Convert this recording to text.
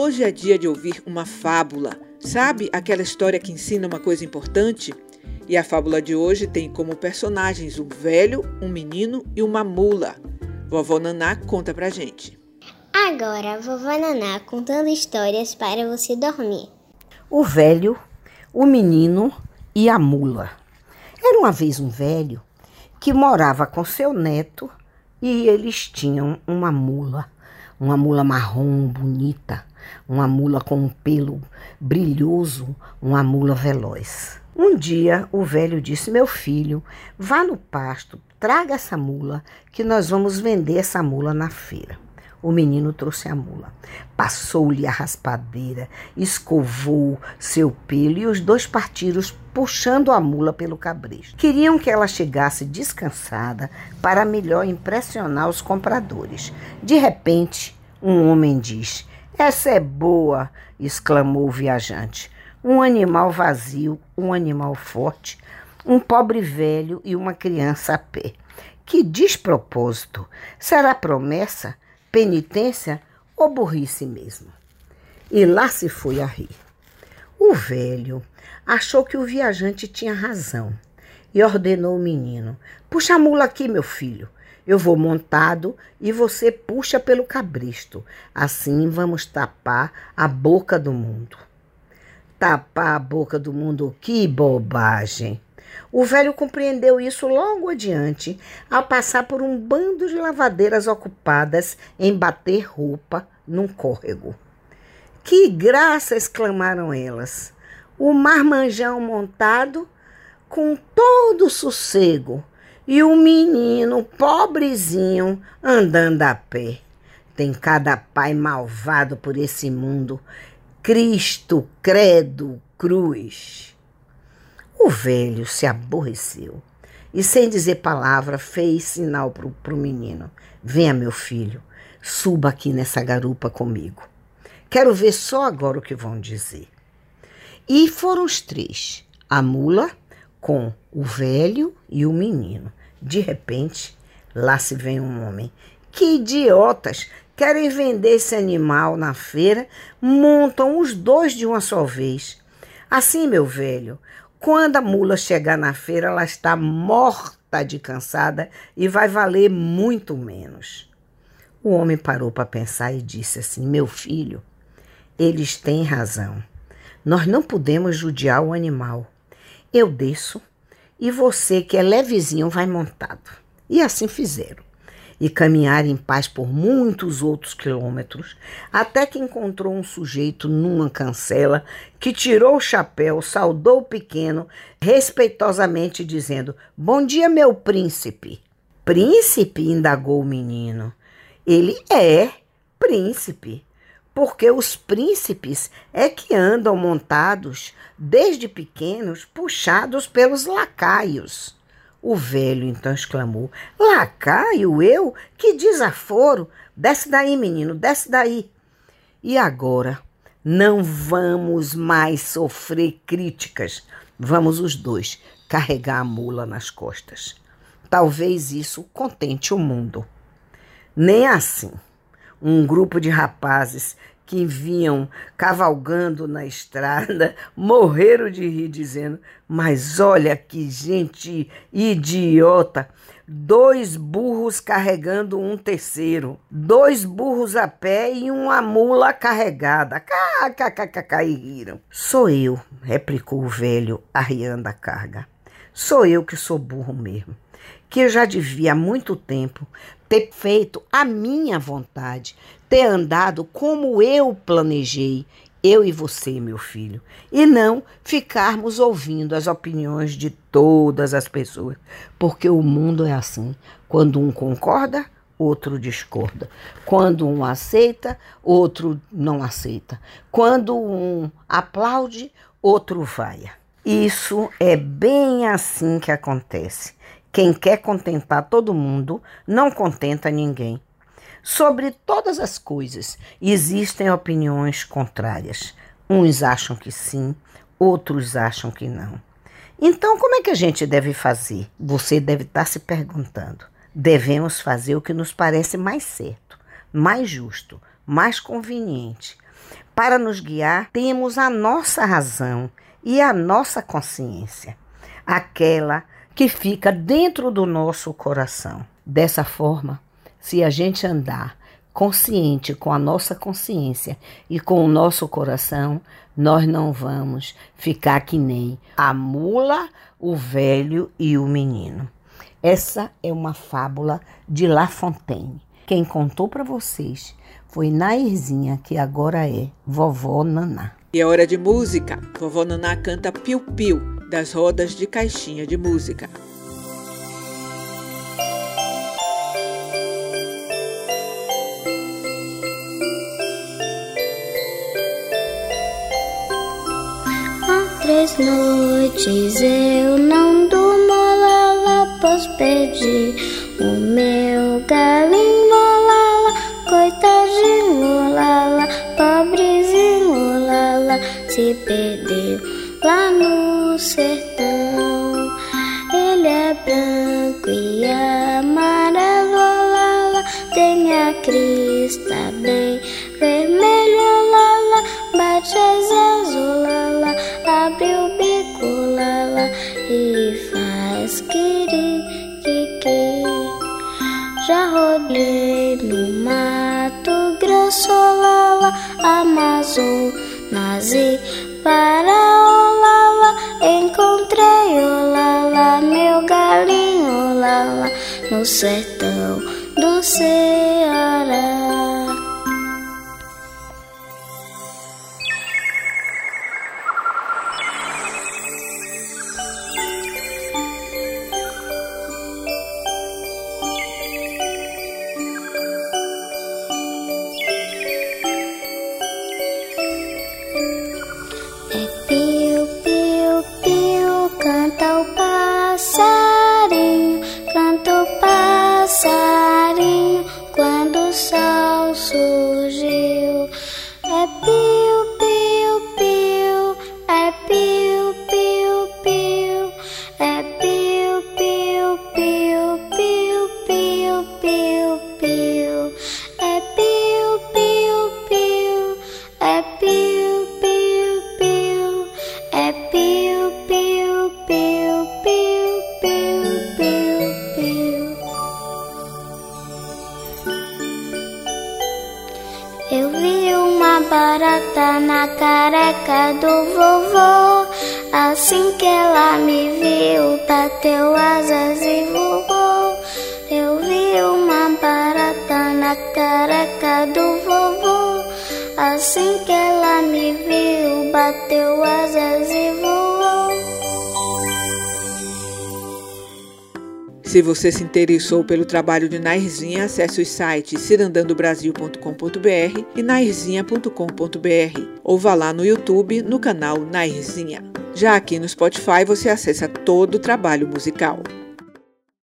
Hoje é dia de ouvir uma fábula. Sabe aquela história que ensina uma coisa importante? E a fábula de hoje tem como personagens um velho, um menino e uma mula. Vovó Naná conta pra gente. Agora, vovó Naná contando histórias para você dormir. O velho, o menino e a mula. Era uma vez um velho que morava com seu neto e eles tinham uma mula, uma mula marrom bonita, uma mula com um pelo brilhoso, uma mula veloz. Um dia o velho disse: Meu filho, vá no pasto, traga essa mula, que nós vamos vender essa mula na feira. O menino trouxe a mula. Passou-lhe a raspadeira, escovou seu pelo e os dois partiram puxando a mula pelo cabresto. Queriam que ela chegasse descansada para melhor impressionar os compradores. De repente, um homem diz: Essa é boa! exclamou o viajante. Um animal vazio, um animal forte, um pobre velho e uma criança a pé. Que despropósito! Será promessa? penitência ou burrice mesmo. E lá se foi a rir. O velho achou que o viajante tinha razão e ordenou o menino: Puxa a mula aqui, meu filho. Eu vou montado e você puxa pelo cabresto. Assim vamos tapar a boca do mundo. Tapar a boca do mundo, que bobagem! O velho compreendeu isso logo adiante, ao passar por um bando de lavadeiras ocupadas em bater roupa num córrego. Que graça! exclamaram elas. O marmanjão montado com todo sossego e o menino pobrezinho andando a pé. Tem cada pai malvado por esse mundo. Cristo, credo, cruz. O velho se aborreceu e, sem dizer palavra, fez sinal para o menino: Venha, meu filho, suba aqui nessa garupa comigo. Quero ver só agora o que vão dizer. E foram os três, a mula com o velho e o menino. De repente, lá se vem um homem. Que idiotas! Querem vender esse animal na feira, montam os dois de uma só vez. Assim, meu velho, quando a mula chegar na feira, ela está morta de cansada e vai valer muito menos. O homem parou para pensar e disse assim: Meu filho, eles têm razão. Nós não podemos judiar o animal. Eu desço e você, que é levezinho, vai montado. E assim fizeram e caminhar em paz por muitos outros quilômetros, até que encontrou um sujeito numa cancela que tirou o chapéu, saudou o pequeno, respeitosamente dizendo: Bom dia, meu príncipe. Príncipe? indagou o menino. Ele é príncipe, porque os príncipes é que andam montados desde pequenos, puxados pelos lacaios. O velho então exclamou: Lacaio, eu? Que desaforo! Desce daí, menino, desce daí. E agora? Não vamos mais sofrer críticas. Vamos os dois carregar a mula nas costas. Talvez isso contente o mundo. Nem assim. Um grupo de rapazes que vinham cavalgando na estrada morreram de rir, dizendo: Mas olha que gente idiota! Dois burros carregando um terceiro, dois burros a pé e uma mula carregada. Kkkkk e riram. Sou eu, replicou o velho, arriando a carga. Sou eu que sou burro mesmo que eu já devia há muito tempo ter feito a minha vontade, ter andado como eu planejei, eu e você, meu filho, e não ficarmos ouvindo as opiniões de todas as pessoas, porque o mundo é assim. Quando um concorda, outro discorda. Quando um aceita, outro não aceita. Quando um aplaude, outro vai. Isso é bem assim que acontece. Quem quer contentar todo mundo não contenta ninguém. Sobre todas as coisas existem opiniões contrárias. Uns acham que sim, outros acham que não. Então, como é que a gente deve fazer? Você deve estar se perguntando. Devemos fazer o que nos parece mais certo, mais justo, mais conveniente, para nos guiar, temos a nossa razão e a nossa consciência, aquela que fica dentro do nosso coração. Dessa forma, se a gente andar consciente com a nossa consciência e com o nosso coração, nós não vamos ficar que nem a mula, o velho e o menino. Essa é uma fábula de La Fontaine. Quem contou para vocês foi Nairzinha, que agora é vovó Naná. E é hora de música. Vovó Naná canta Piu Piu, das rodas de caixinha de música. três noites eu não durmo, lala, posso pedir o meu galinho, lala, coitadinho, lala, pobrezinho, lala, se perdeu lá no sertão. Ele é branco e amarelo, lala, tem a crista bem no sertão do Ceará. Careca do vovô. Assim que ela me viu, bateu asas e voou. Eu vi uma barata na careca do vovô. Assim que ela me viu, bateu asas e Se você se interessou pelo trabalho de Nairzinha, acesse os sites cirandandobrasil.com.br e nairzinha.com.br ou vá lá no YouTube no canal Nairzinha. Já aqui no Spotify você acessa todo o trabalho musical.